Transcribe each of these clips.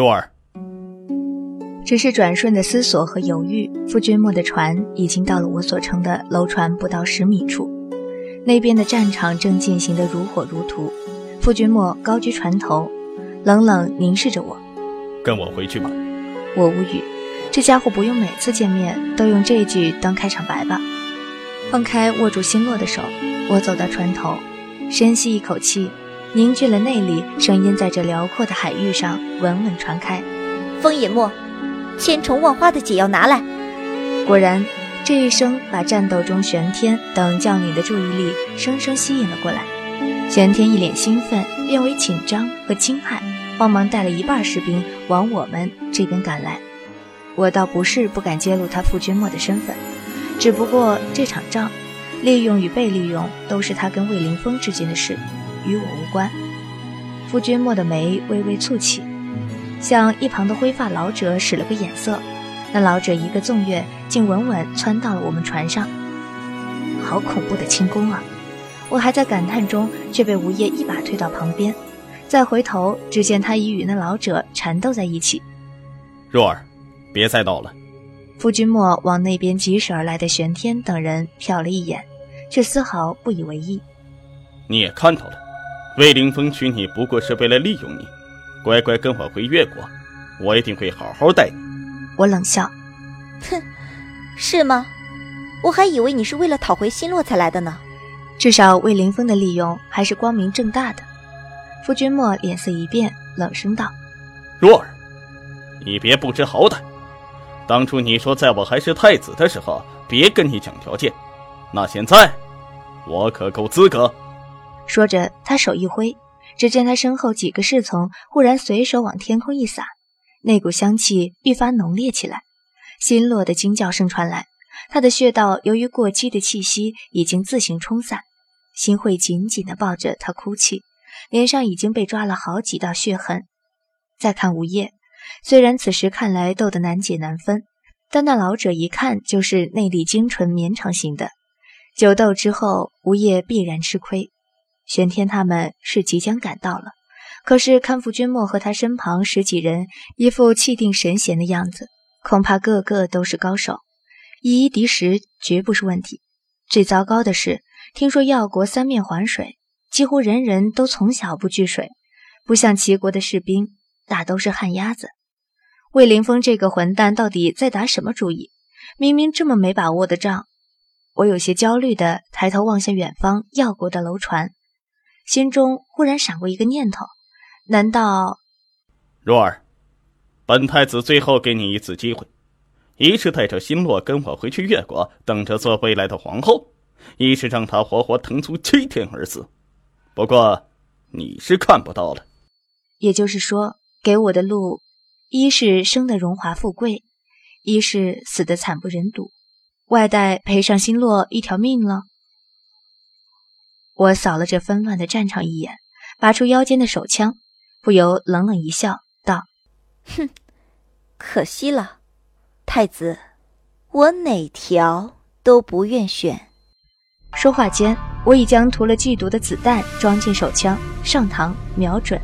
若儿。只是转瞬的思索和犹豫，傅君莫的船已经到了我所乘的楼船不到十米处，那边的战场正进行得如火如荼。傅君莫高居船头，冷冷凝视着我：“跟我回去吧。”我无语，这家伙不用每次见面都用这句当开场白吧？放开握住星落的手，我走到船头，深吸一口气，凝聚了内力，声音在这辽阔的海域上稳稳传开：“风隐墨。”千重万花的解药拿来！果然，这一声把战斗中玄天等将领的注意力生生吸引了过来。玄天一脸兴奋，变为紧张和惊骇，慌忙带了一半士兵往我们这边赶来。我倒不是不敢揭露他傅君莫的身份，只不过这场仗，利用与被利用都是他跟魏凌风之间的事，与我无关。傅君莫的眉微微蹙起。向一旁的灰发老者使了个眼色，那老者一个纵跃，竟稳稳窜到了我们船上。好恐怖的轻功啊！我还在感叹中，却被吴业一把推到旁边。再回头，只见他已与那老者缠斗在一起。若儿，别再闹了。傅君莫往那边疾驶而来的玄天等人瞟了一眼，却丝毫不以为意。你也看到了，魏凌风娶你不过是为了利用你。乖乖跟我回越国，我一定会好好待你。我冷笑，哼，是吗？我还以为你是为了讨回心落才来的呢。至少魏凌风的利用还是光明正大的。傅君莫脸色一变，冷声道：“若儿，你别不知好歹。当初你说在我还是太子的时候，别跟你讲条件。那现在，我可够资格。”说着，他手一挥。只见他身后几个侍从忽然随手往天空一撒，那股香气愈发浓烈起来。心落的惊叫声传来，他的穴道由于过激的气息已经自行冲散。心慧紧紧地抱着他哭泣，脸上已经被抓了好几道血痕。再看吴业，虽然此时看来斗得难解难分，但那老者一看就是内力精纯绵长型的，久斗之后，吴业必然吃亏。玄天他们是即将赶到了，可是看傅君莫和他身旁十几人一副气定神闲的样子，恐怕个个都是高手，以一敌十绝不是问题。最糟糕的是，听说药国三面环水，几乎人人都从小不惧水，不像齐国的士兵，大都是旱鸭子。魏凌风这个混蛋到底在打什么主意？明明这么没把握的仗，我有些焦虑地抬头望向远方药国的楼船。心中忽然闪过一个念头：难道若儿，本太子最后给你一次机会，一是带着心落跟我回去越国，等着做未来的皇后；一是让她活活腾出七天而死。不过你是看不到了。也就是说，给我的路，一是生的荣华富贵，一是死的惨不忍睹，外带赔上心落一条命了。我扫了这纷乱的战场一眼，拔出腰间的手枪，不由冷冷一笑，道：“哼，可惜了，太子，我哪条都不愿选。”说话间，我已将涂了剧毒的子弹装进手枪，上膛，瞄准。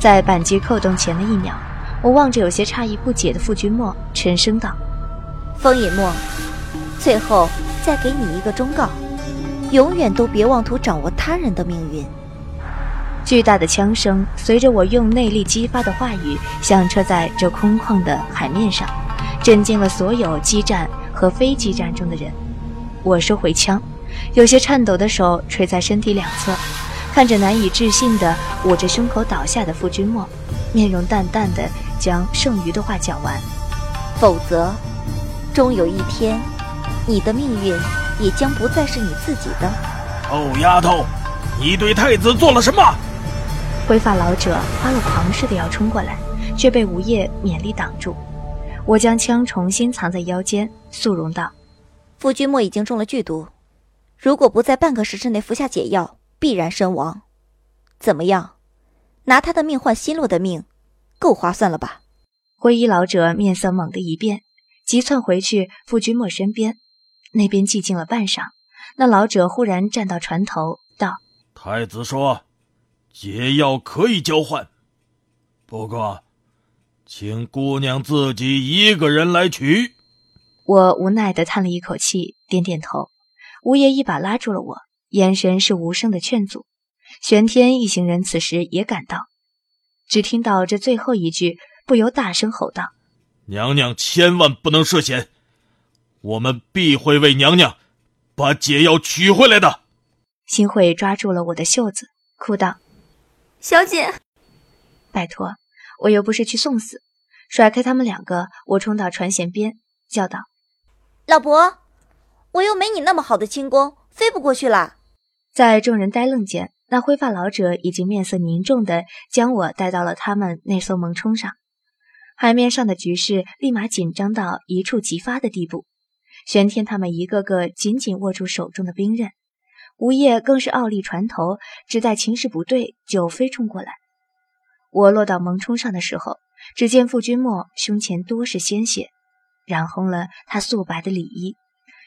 在扳机扣动前的一秒，我望着有些诧异不解的傅君莫，沉声道：“风隐墨，最后再给你一个忠告。”永远都别妄图掌握他人的命运。巨大的枪声随着我用内力激发的话语响彻在这空旷的海面上，震惊了所有激战和非激战中的人。我收回枪，有些颤抖的手垂在身体两侧，看着难以置信的捂着胸口倒下的傅君莫，面容淡淡的将剩余的话讲完。否则，终有一天，你的命运。也将不再是你自己的。臭丫头，你对太子做了什么？灰发老者发了狂似的要冲过来，却被吴业勉力挡住。我将枪重新藏在腰间，肃容道：“傅君莫已经中了剧毒，如果不在半个时辰内服下解药，必然身亡。怎么样？拿他的命换心落的命，够划算了吧？”灰衣老者面色猛地一变，急窜回去傅君莫身边。那边寂静了半晌，那老者忽然站到船头，道：“太子说，解药可以交换，不过请姑娘自己一个人来取。我无奈的叹了一口气，点点头。吴爷一把拉住了我，眼神是无声的劝阻。玄天一行人此时也赶到，只听到这最后一句，不由大声吼道：“娘娘千万不能涉险，我们必会为娘娘把解药取回来的。”新慧抓住了我的袖子，哭道：“小姐，拜托，我又不是去送死。”甩开他们两个，我冲到船舷边，叫道。老伯，我又没你那么好的轻功，飞不过去了。在众人呆愣间，那灰发老者已经面色凝重地将我带到了他们那艘萌冲上。海面上的局势立马紧张到一触即发的地步。玄天他们一个个紧紧握住手中的兵刃，吴业更是傲立船头，只待情势不对就飞冲过来。我落到萌冲上的时候，只见傅君莫胸前多是鲜血。染红了他素白的里衣，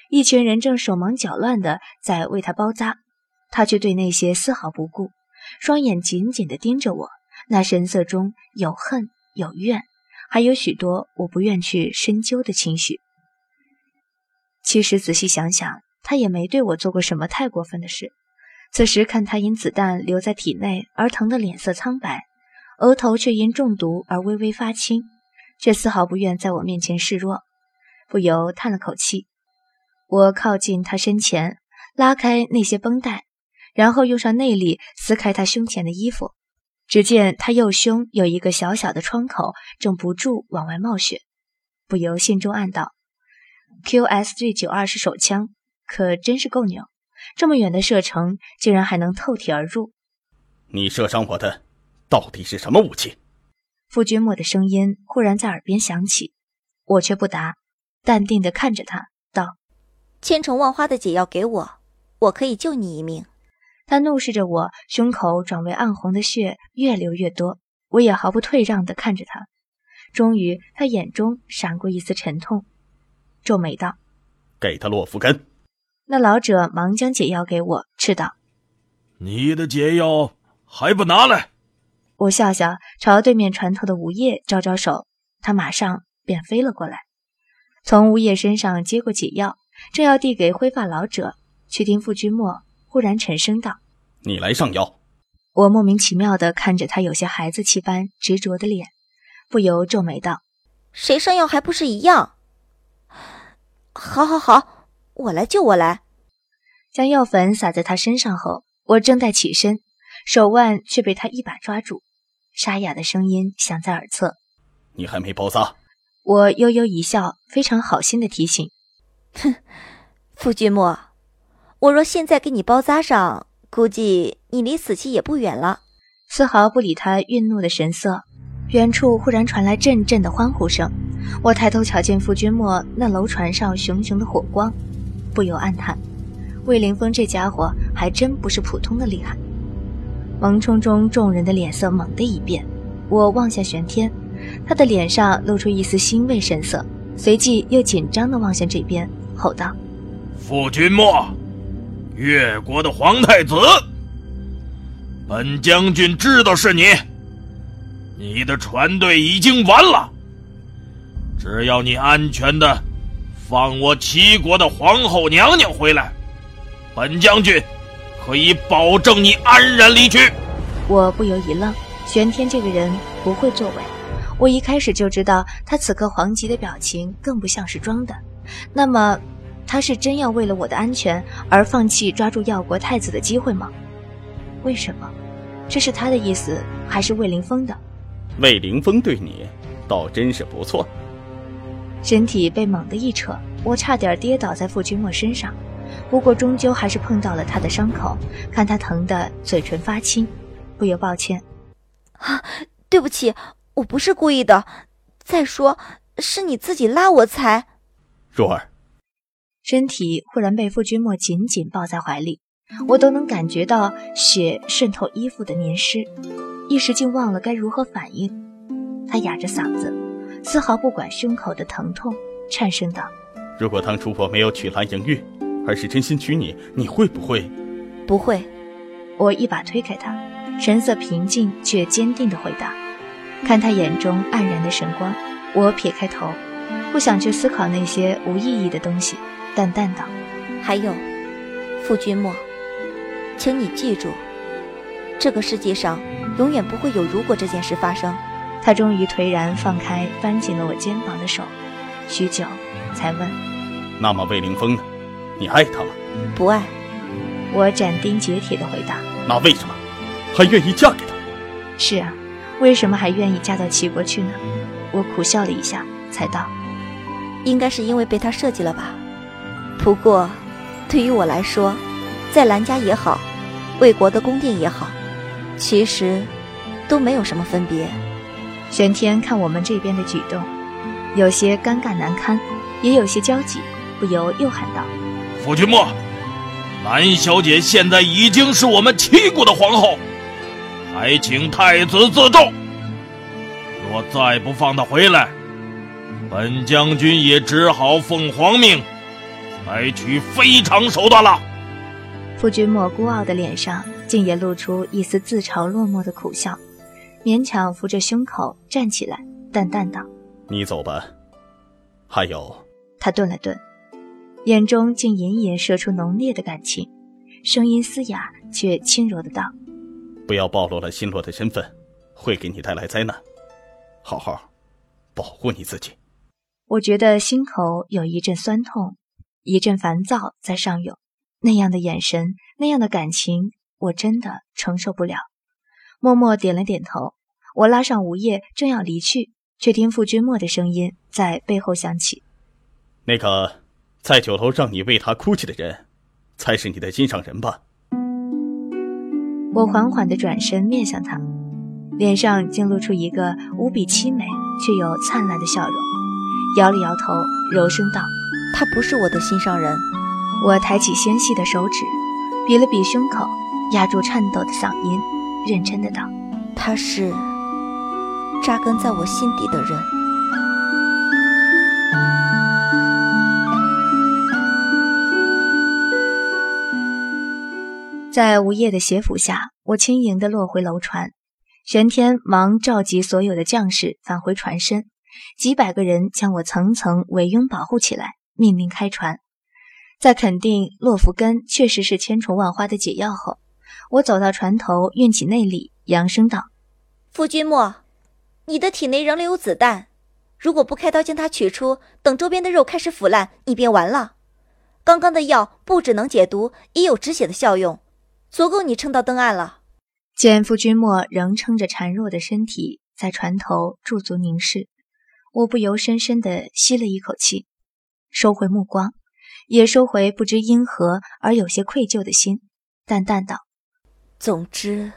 一群人正手忙脚乱的在为他包扎，他却对那些丝毫不顾，双眼紧紧的盯着我，那神色中有恨有怨，还有许多我不愿去深究的情绪。其实仔细想想，他也没对我做过什么太过分的事。此时看他因子弹留在体内而疼得脸色苍白，额头却因中毒而微微发青，却丝毫不愿在我面前示弱。不由叹了口气，我靠近他身前，拉开那些绷带，然后用上内力撕开他胸前的衣服。只见他右胸有一个小小的创口，正不住往外冒血。不由心中暗道：“QSG 九二式手枪可真是够牛，这么远的射程竟然还能透体而入。”你射伤我的到底是什么武器？傅君莫的声音忽然在耳边响起，我却不答。淡定的看着他，道：“千重万花的解药给我，我可以救你一命。”他怒视着我，胸口转为暗红的血越流越多。我也毫不退让的看着他。终于，他眼中闪过一丝沉痛，皱眉道：“给他洛夫根。”那老者忙将解药给我，斥道：“你的解药还不拿来？”我笑笑，朝对面船头的吴叶招招手，他马上便飞了过来。从吴叶身上接过解药，正要递给灰发老者，却听傅君莫忽然沉声道：“你来上药。”我莫名其妙地看着他有些孩子气般执着的脸，不由皱眉道：“谁上药还不是一样？”“好，好，好，我来就，我来。”将药粉撒在他身上后，我正待起身，手腕却被他一把抓住，沙哑的声音响在耳侧：“你还没包扎。”我悠悠一笑，非常好心的提醒：“哼，傅君莫，我若现在给你包扎上，估计你离死期也不远了。”丝毫不理他愠怒的神色，远处忽然传来阵阵的欢呼声。我抬头瞧见傅君莫那楼船上熊熊的火光，不由暗叹：魏凌风这家伙还真不是普通的厉害。蒙冲中众人的脸色猛地一变，我望向玄天。他的脸上露出一丝欣慰神色，随即又紧张地望向这边，吼道：“傅君莫，越国的皇太子，本将军知道是你，你的船队已经完了。只要你安全的放我齐国的皇后娘娘回来，本将军可以保证你安然离去。”我不由一愣，玄天这个人不会作伪。我一开始就知道他此刻黄吉的表情更不像是装的，那么他是真要为了我的安全而放弃抓住耀国太子的机会吗？为什么？这是他的意思，还是魏凌风的？魏凌风对你倒真是不错。身体被猛地一扯，我差点跌倒在傅君莫身上，不过终究还是碰到了他的伤口，看他疼得嘴唇发青，不由抱歉：“啊，对不起。”我不是故意的，再说是你自己拉我才。若儿，身体忽然被傅君莫紧紧抱在怀里，我都能感觉到血渗透衣服的黏湿，一时竟忘了该如何反应。他哑着嗓子，丝毫不管胸口的疼痛，颤声道：“如果当初我没有娶蓝莹玉，而是真心娶你，你会不会？”不会。我一把推开他，神色平静却坚定的回答。看他眼中黯然的神光，我撇开头，不想去思考那些无意义的东西，淡淡道：“还有，傅君莫，请你记住，这个世界上永远不会有如果这件事发生。”他终于颓然放开扳紧了我肩膀的手，许久，才问：“那么魏凌风呢？你爱他吗？”“不爱。”我斩钉截铁的回答。“那为什么还愿意嫁给他？”“是啊，为什么还愿意嫁到齐国去呢？”我苦笑了一下，才道：“应该是因为被他设计了吧。不过，对于我来说，在兰家也好，魏国的宫殿也好，其实都没有什么分别。”玄天看我们这边的举动，有些尴尬难堪，也有些焦急，不由又喊道：“夫君莫，蓝小姐现在已经是我们齐国的皇后，还请太子自重。若再不放她回来，本将军也只好奉皇命，采取非常手段了。”夫君莫孤傲的脸上竟也露出一丝自嘲落寞的苦笑。勉强扶着胸口站起来，淡淡道：“你走吧。还有。”他顿了顿，眼中竟隐隐射出浓烈的感情，声音嘶哑却轻柔的道：“不要暴露了新罗的身份，会给你带来灾难。好好保护你自己。”我觉得心口有一阵酸痛，一阵烦躁在上涌。那样的眼神，那样的感情，我真的承受不了。默默点了点头，我拉上吴叶，正要离去，却听傅君莫的声音在背后响起：“那个在酒楼让你为他哭泣的人，才是你的心上人吧？”我缓缓地转身面向他，脸上竟露出一个无比凄美却又灿烂的笑容，摇了摇头，柔声道：“他不是我的心上人。”我抬起纤细的手指，比了比胸口，压住颤抖的嗓音。认真的道：“他是扎根在我心底的人。”在无夜的协辅下，我轻盈的落回楼船。玄天忙召集所有的将士返回船身，几百个人将我层层围拥保护起来，命令开船。在肯定洛福根确实是千重万花的解药后。我走到船头，运起内力，扬声道：“傅君莫，你的体内仍留有子弹，如果不开刀将它取出，等周边的肉开始腐烂，你便完了。刚刚的药不只能解毒，也有止血的效用，足够你撑到登岸了。”见傅君莫仍撑着孱弱的身体在船头驻足凝视，我不由深深地吸了一口气，收回目光，也收回不知因何而有些愧疚的心，淡淡道。总之，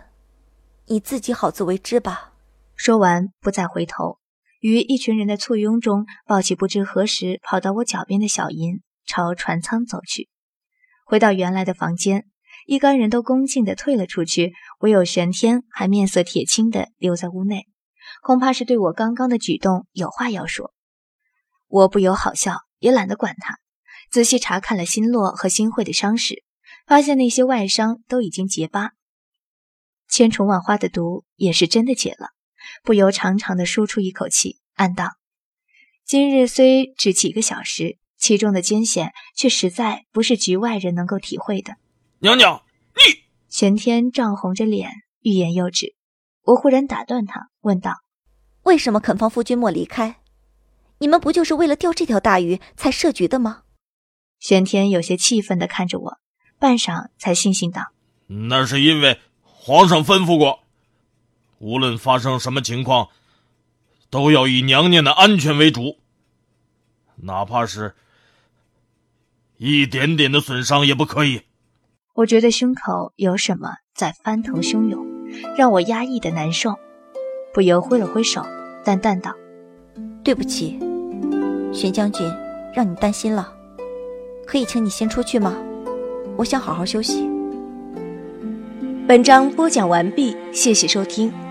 你自己好自为之吧。说完，不再回头，于一群人的簇拥中，抱起不知何时跑到我脚边的小银，朝船舱走去。回到原来的房间，一干人都恭敬地退了出去，唯有玄天还面色铁青地留在屋内，恐怕是对我刚刚的举动有话要说。我不由好笑，也懒得管他，仔细查看了新洛和新慧的伤势，发现那些外伤都已经结疤。千重万花的毒也是真的解了，不由长长的舒出一口气，暗道：今日虽只几个小时，其中的艰险却实在不是局外人能够体会的。娘娘，你玄天涨红着脸，欲言又止。我忽然打断他，问道：为什么肯放夫君莫离开？你们不就是为了钓这条大鱼才设局的吗？玄天有些气愤的看着我，半晌才悻悻道：那是因为。皇上吩咐过，无论发生什么情况，都要以娘娘的安全为主。哪怕是一点点的损伤也不可以。我觉得胸口有什么在翻腾汹涌，让我压抑的难受，不由挥了挥手，淡淡道：“对不起，玄将军，让你担心了。可以请你先出去吗？我想好好休息。”本章播讲完毕，谢谢收听。